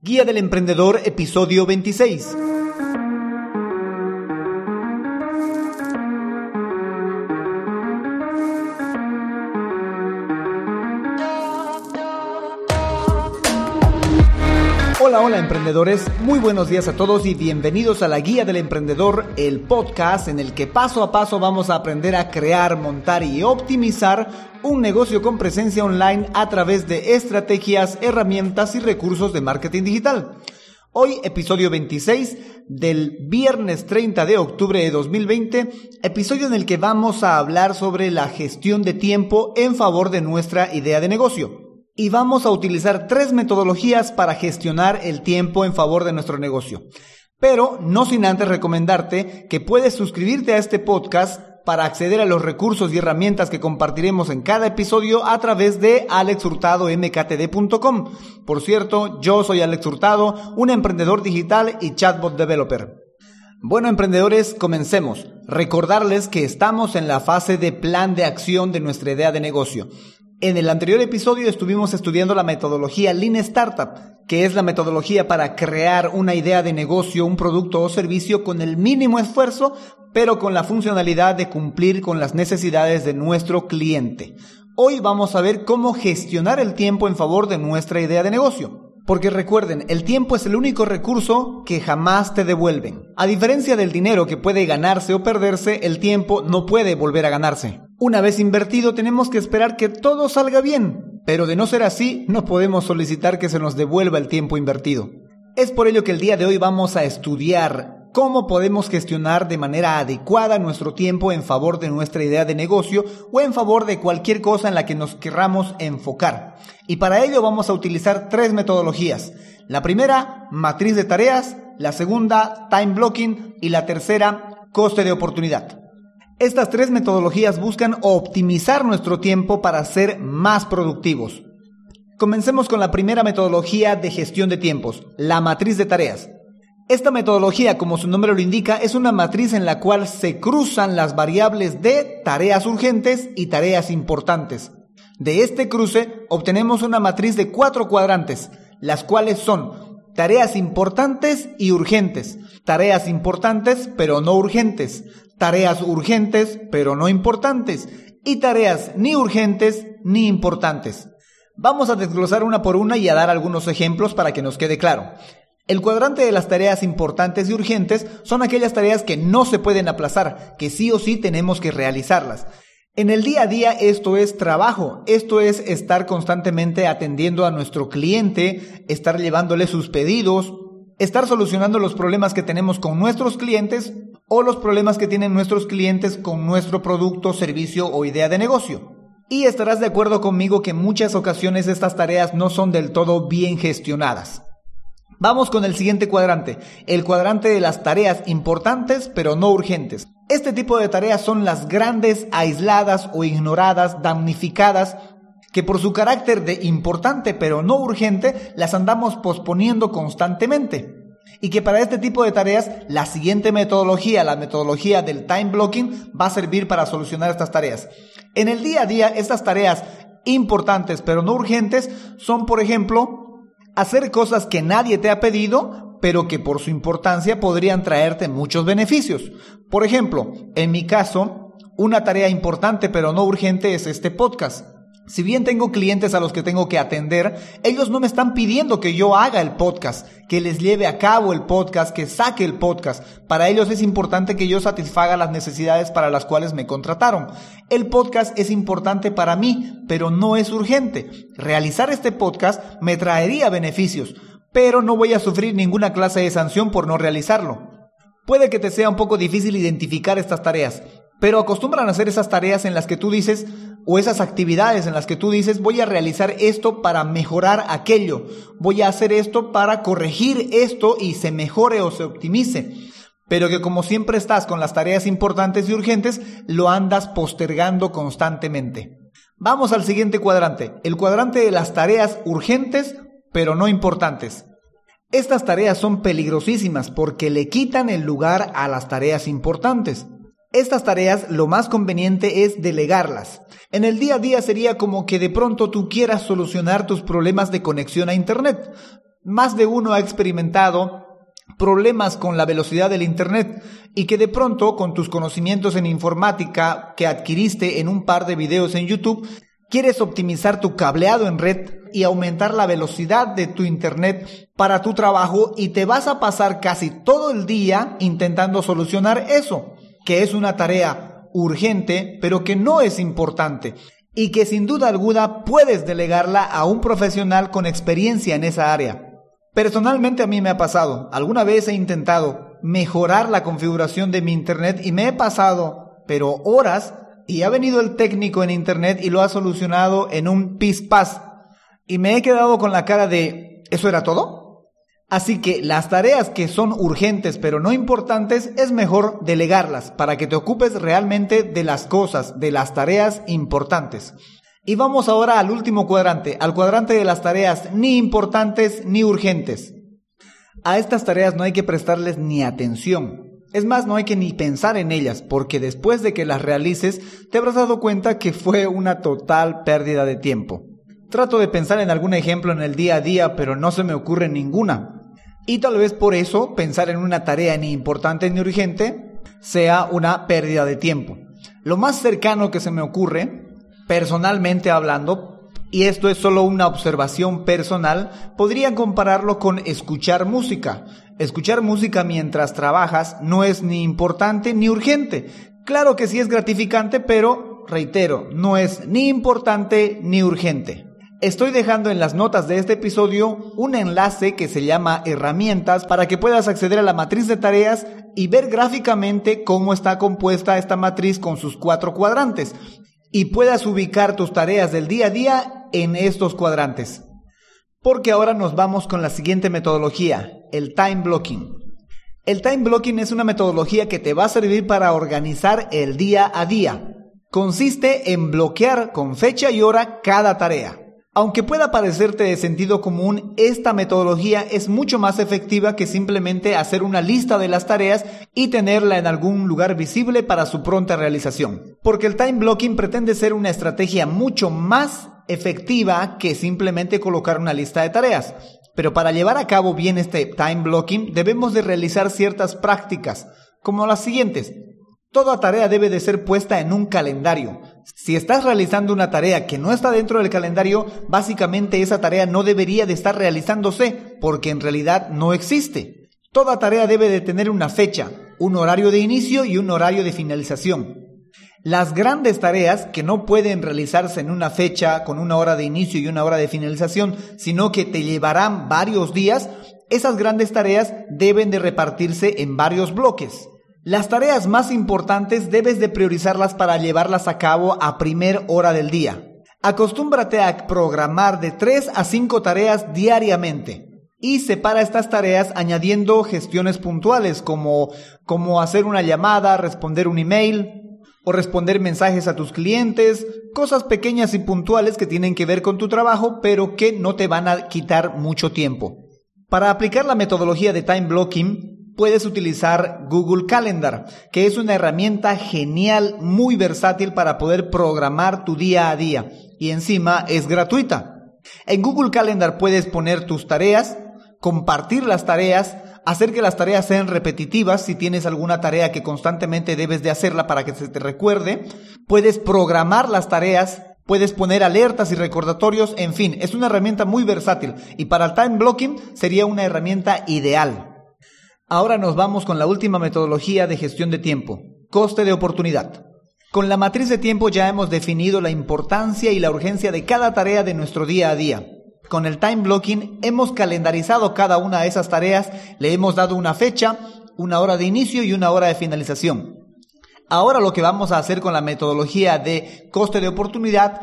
Guía del Emprendedor, episodio 26. Hola, emprendedores, muy buenos días a todos y bienvenidos a la Guía del Emprendedor, el podcast en el que paso a paso vamos a aprender a crear, montar y optimizar un negocio con presencia online a través de estrategias, herramientas y recursos de marketing digital. Hoy, episodio 26 del viernes 30 de octubre de 2020, episodio en el que vamos a hablar sobre la gestión de tiempo en favor de nuestra idea de negocio y vamos a utilizar tres metodologías para gestionar el tiempo en favor de nuestro negocio. Pero no sin antes recomendarte que puedes suscribirte a este podcast para acceder a los recursos y herramientas que compartiremos en cada episodio a través de alexhurtadomktd.com. Por cierto, yo soy Alex Hurtado, un emprendedor digital y chatbot developer. Bueno, emprendedores, comencemos. Recordarles que estamos en la fase de plan de acción de nuestra idea de negocio. En el anterior episodio estuvimos estudiando la metodología Lean Startup, que es la metodología para crear una idea de negocio, un producto o servicio con el mínimo esfuerzo, pero con la funcionalidad de cumplir con las necesidades de nuestro cliente. Hoy vamos a ver cómo gestionar el tiempo en favor de nuestra idea de negocio. Porque recuerden, el tiempo es el único recurso que jamás te devuelven. A diferencia del dinero que puede ganarse o perderse, el tiempo no puede volver a ganarse. Una vez invertido tenemos que esperar que todo salga bien, pero de no ser así, no podemos solicitar que se nos devuelva el tiempo invertido. Es por ello que el día de hoy vamos a estudiar cómo podemos gestionar de manera adecuada nuestro tiempo en favor de nuestra idea de negocio o en favor de cualquier cosa en la que nos querramos enfocar. Y para ello vamos a utilizar tres metodologías. La primera, matriz de tareas, la segunda, time blocking y la tercera, coste de oportunidad. Estas tres metodologías buscan optimizar nuestro tiempo para ser más productivos. Comencemos con la primera metodología de gestión de tiempos, la matriz de tareas. Esta metodología, como su nombre lo indica, es una matriz en la cual se cruzan las variables de tareas urgentes y tareas importantes. De este cruce obtenemos una matriz de cuatro cuadrantes, las cuales son tareas importantes y urgentes, tareas importantes pero no urgentes, tareas urgentes pero no importantes y tareas ni urgentes ni importantes. Vamos a desglosar una por una y a dar algunos ejemplos para que nos quede claro. El cuadrante de las tareas importantes y urgentes son aquellas tareas que no se pueden aplazar, que sí o sí tenemos que realizarlas. En el día a día esto es trabajo, esto es estar constantemente atendiendo a nuestro cliente, estar llevándole sus pedidos, estar solucionando los problemas que tenemos con nuestros clientes o los problemas que tienen nuestros clientes con nuestro producto, servicio o idea de negocio. Y estarás de acuerdo conmigo que en muchas ocasiones estas tareas no son del todo bien gestionadas. Vamos con el siguiente cuadrante, el cuadrante de las tareas importantes pero no urgentes. Este tipo de tareas son las grandes, aisladas o ignoradas, damnificadas, que por su carácter de importante pero no urgente las andamos posponiendo constantemente. Y que para este tipo de tareas la siguiente metodología, la metodología del time blocking, va a servir para solucionar estas tareas. En el día a día, estas tareas importantes pero no urgentes son, por ejemplo, hacer cosas que nadie te ha pedido, pero que por su importancia podrían traerte muchos beneficios. Por ejemplo, en mi caso, una tarea importante pero no urgente es este podcast. Si bien tengo clientes a los que tengo que atender, ellos no me están pidiendo que yo haga el podcast, que les lleve a cabo el podcast, que saque el podcast. Para ellos es importante que yo satisfaga las necesidades para las cuales me contrataron. El podcast es importante para mí, pero no es urgente. Realizar este podcast me traería beneficios, pero no voy a sufrir ninguna clase de sanción por no realizarlo. Puede que te sea un poco difícil identificar estas tareas, pero acostumbran a hacer esas tareas en las que tú dices, o esas actividades en las que tú dices, voy a realizar esto para mejorar aquello, voy a hacer esto para corregir esto y se mejore o se optimice. Pero que como siempre estás con las tareas importantes y urgentes, lo andas postergando constantemente. Vamos al siguiente cuadrante, el cuadrante de las tareas urgentes pero no importantes. Estas tareas son peligrosísimas porque le quitan el lugar a las tareas importantes. Estas tareas lo más conveniente es delegarlas. En el día a día sería como que de pronto tú quieras solucionar tus problemas de conexión a Internet. Más de uno ha experimentado problemas con la velocidad del Internet y que de pronto con tus conocimientos en informática que adquiriste en un par de videos en YouTube, quieres optimizar tu cableado en red y aumentar la velocidad de tu Internet para tu trabajo y te vas a pasar casi todo el día intentando solucionar eso, que es una tarea urgente pero que no es importante y que sin duda alguna puedes delegarla a un profesional con experiencia en esa área. Personalmente a mí me ha pasado, alguna vez he intentado mejorar la configuración de mi internet y me he pasado, pero horas, y ha venido el técnico en internet y lo ha solucionado en un pispás. Y me he quedado con la cara de, ¿eso era todo? Así que las tareas que son urgentes pero no importantes es mejor delegarlas para que te ocupes realmente de las cosas, de las tareas importantes. Y vamos ahora al último cuadrante, al cuadrante de las tareas ni importantes ni urgentes. A estas tareas no hay que prestarles ni atención. Es más, no hay que ni pensar en ellas, porque después de que las realices, te habrás dado cuenta que fue una total pérdida de tiempo. Trato de pensar en algún ejemplo en el día a día, pero no se me ocurre ninguna. Y tal vez por eso pensar en una tarea ni importante ni urgente sea una pérdida de tiempo. Lo más cercano que se me ocurre personalmente hablando, y esto es solo una observación personal, podría compararlo con escuchar música. Escuchar música mientras trabajas no es ni importante ni urgente. Claro que sí es gratificante, pero, reitero, no es ni importante ni urgente. Estoy dejando en las notas de este episodio un enlace que se llama herramientas para que puedas acceder a la matriz de tareas y ver gráficamente cómo está compuesta esta matriz con sus cuatro cuadrantes y puedas ubicar tus tareas del día a día en estos cuadrantes. Porque ahora nos vamos con la siguiente metodología, el time blocking. El time blocking es una metodología que te va a servir para organizar el día a día. Consiste en bloquear con fecha y hora cada tarea. Aunque pueda parecerte de sentido común, esta metodología es mucho más efectiva que simplemente hacer una lista de las tareas y tenerla en algún lugar visible para su pronta realización. Porque el time blocking pretende ser una estrategia mucho más efectiva que simplemente colocar una lista de tareas. Pero para llevar a cabo bien este time blocking debemos de realizar ciertas prácticas, como las siguientes. Toda tarea debe de ser puesta en un calendario. Si estás realizando una tarea que no está dentro del calendario, básicamente esa tarea no debería de estar realizándose porque en realidad no existe. Toda tarea debe de tener una fecha, un horario de inicio y un horario de finalización. Las grandes tareas que no pueden realizarse en una fecha con una hora de inicio y una hora de finalización, sino que te llevarán varios días, esas grandes tareas deben de repartirse en varios bloques. Las tareas más importantes debes de priorizarlas para llevarlas a cabo a primer hora del día. Acostúmbrate a programar de 3 a 5 tareas diariamente y separa estas tareas añadiendo gestiones puntuales como, como hacer una llamada, responder un email o responder mensajes a tus clientes, cosas pequeñas y puntuales que tienen que ver con tu trabajo pero que no te van a quitar mucho tiempo. Para aplicar la metodología de time blocking, puedes utilizar Google Calendar, que es una herramienta genial, muy versátil para poder programar tu día a día y encima es gratuita. En Google Calendar puedes poner tus tareas, compartir las tareas, hacer que las tareas sean repetitivas si tienes alguna tarea que constantemente debes de hacerla para que se te recuerde. Puedes programar las tareas, puedes poner alertas y recordatorios, en fin, es una herramienta muy versátil y para el time blocking sería una herramienta ideal. Ahora nos vamos con la última metodología de gestión de tiempo, coste de oportunidad. Con la matriz de tiempo ya hemos definido la importancia y la urgencia de cada tarea de nuestro día a día. Con el time blocking hemos calendarizado cada una de esas tareas, le hemos dado una fecha, una hora de inicio y una hora de finalización. Ahora lo que vamos a hacer con la metodología de coste de oportunidad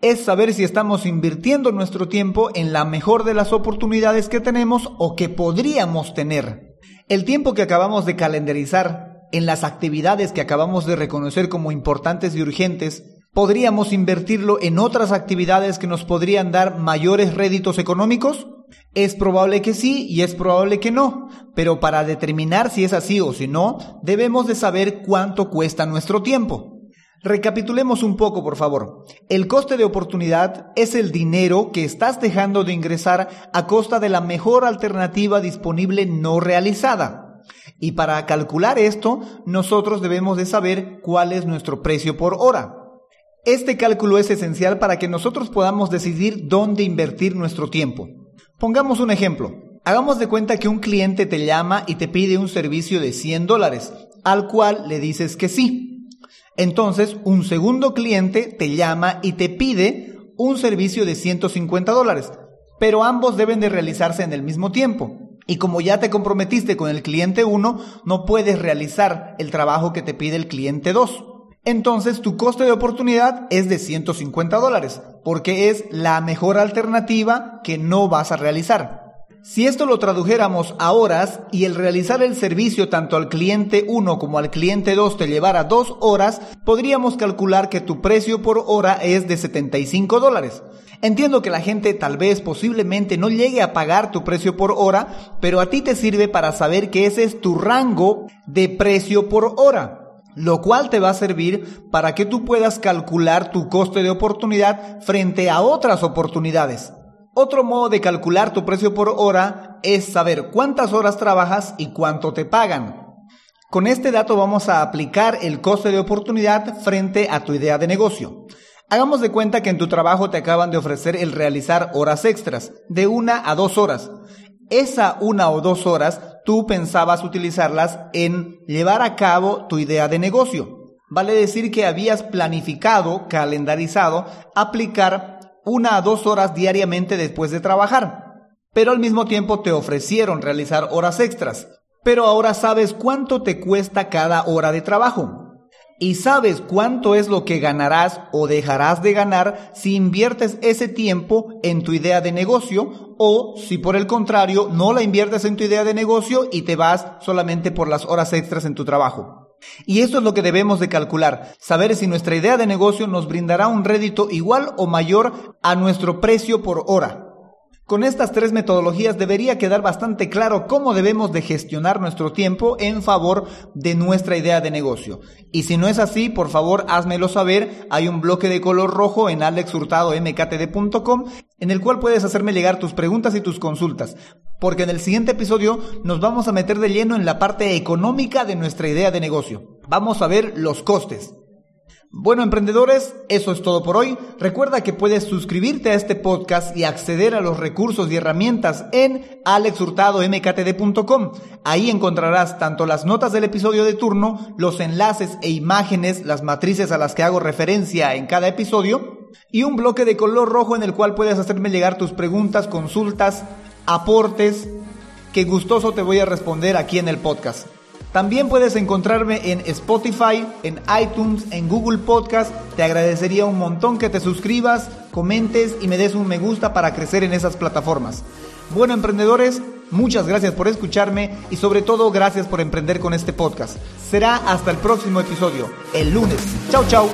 es saber si estamos invirtiendo nuestro tiempo en la mejor de las oportunidades que tenemos o que podríamos tener. El tiempo que acabamos de calendarizar en las actividades que acabamos de reconocer como importantes y urgentes, ¿podríamos invertirlo en otras actividades que nos podrían dar mayores réditos económicos? Es probable que sí y es probable que no, pero para determinar si es así o si no, debemos de saber cuánto cuesta nuestro tiempo. Recapitulemos un poco, por favor. El coste de oportunidad es el dinero que estás dejando de ingresar a costa de la mejor alternativa disponible no realizada. Y para calcular esto, nosotros debemos de saber cuál es nuestro precio por hora. Este cálculo es esencial para que nosotros podamos decidir dónde invertir nuestro tiempo. Pongamos un ejemplo. Hagamos de cuenta que un cliente te llama y te pide un servicio de 100 dólares, al cual le dices que sí. Entonces, un segundo cliente te llama y te pide un servicio de 150 dólares, pero ambos deben de realizarse en el mismo tiempo. Y como ya te comprometiste con el cliente 1, no puedes realizar el trabajo que te pide el cliente 2. Entonces tu coste de oportunidad es de 150 dólares, porque es la mejor alternativa que no vas a realizar. Si esto lo tradujéramos a horas y el realizar el servicio tanto al cliente 1 como al cliente 2 te llevara dos horas, podríamos calcular que tu precio por hora es de 75 dólares. Entiendo que la gente tal vez posiblemente no llegue a pagar tu precio por hora, pero a ti te sirve para saber que ese es tu rango de precio por hora lo cual te va a servir para que tú puedas calcular tu coste de oportunidad frente a otras oportunidades. Otro modo de calcular tu precio por hora es saber cuántas horas trabajas y cuánto te pagan. Con este dato vamos a aplicar el coste de oportunidad frente a tu idea de negocio. Hagamos de cuenta que en tu trabajo te acaban de ofrecer el realizar horas extras, de una a dos horas. Esa una o dos horas tú pensabas utilizarlas en llevar a cabo tu idea de negocio. Vale decir que habías planificado, calendarizado, aplicar una a dos horas diariamente después de trabajar, pero al mismo tiempo te ofrecieron realizar horas extras. Pero ahora sabes cuánto te cuesta cada hora de trabajo. Y sabes cuánto es lo que ganarás o dejarás de ganar si inviertes ese tiempo en tu idea de negocio o si por el contrario no la inviertes en tu idea de negocio y te vas solamente por las horas extras en tu trabajo. Y eso es lo que debemos de calcular, saber si nuestra idea de negocio nos brindará un rédito igual o mayor a nuestro precio por hora. Con estas tres metodologías debería quedar bastante claro cómo debemos de gestionar nuestro tiempo en favor de nuestra idea de negocio. Y si no es así, por favor házmelo saber. Hay un bloque de color rojo en alexhurtadomktd.com en el cual puedes hacerme llegar tus preguntas y tus consultas. Porque en el siguiente episodio nos vamos a meter de lleno en la parte económica de nuestra idea de negocio. Vamos a ver los costes. Bueno, emprendedores, eso es todo por hoy. Recuerda que puedes suscribirte a este podcast y acceder a los recursos y herramientas en alexhurtadomktd.com. Ahí encontrarás tanto las notas del episodio de turno, los enlaces e imágenes, las matrices a las que hago referencia en cada episodio y un bloque de color rojo en el cual puedes hacerme llegar tus preguntas, consultas, aportes, que gustoso te voy a responder aquí en el podcast. También puedes encontrarme en Spotify, en iTunes, en Google Podcast. Te agradecería un montón que te suscribas, comentes y me des un me gusta para crecer en esas plataformas. Bueno, emprendedores, muchas gracias por escucharme y sobre todo gracias por emprender con este podcast. Será hasta el próximo episodio, el lunes. Chao, chao.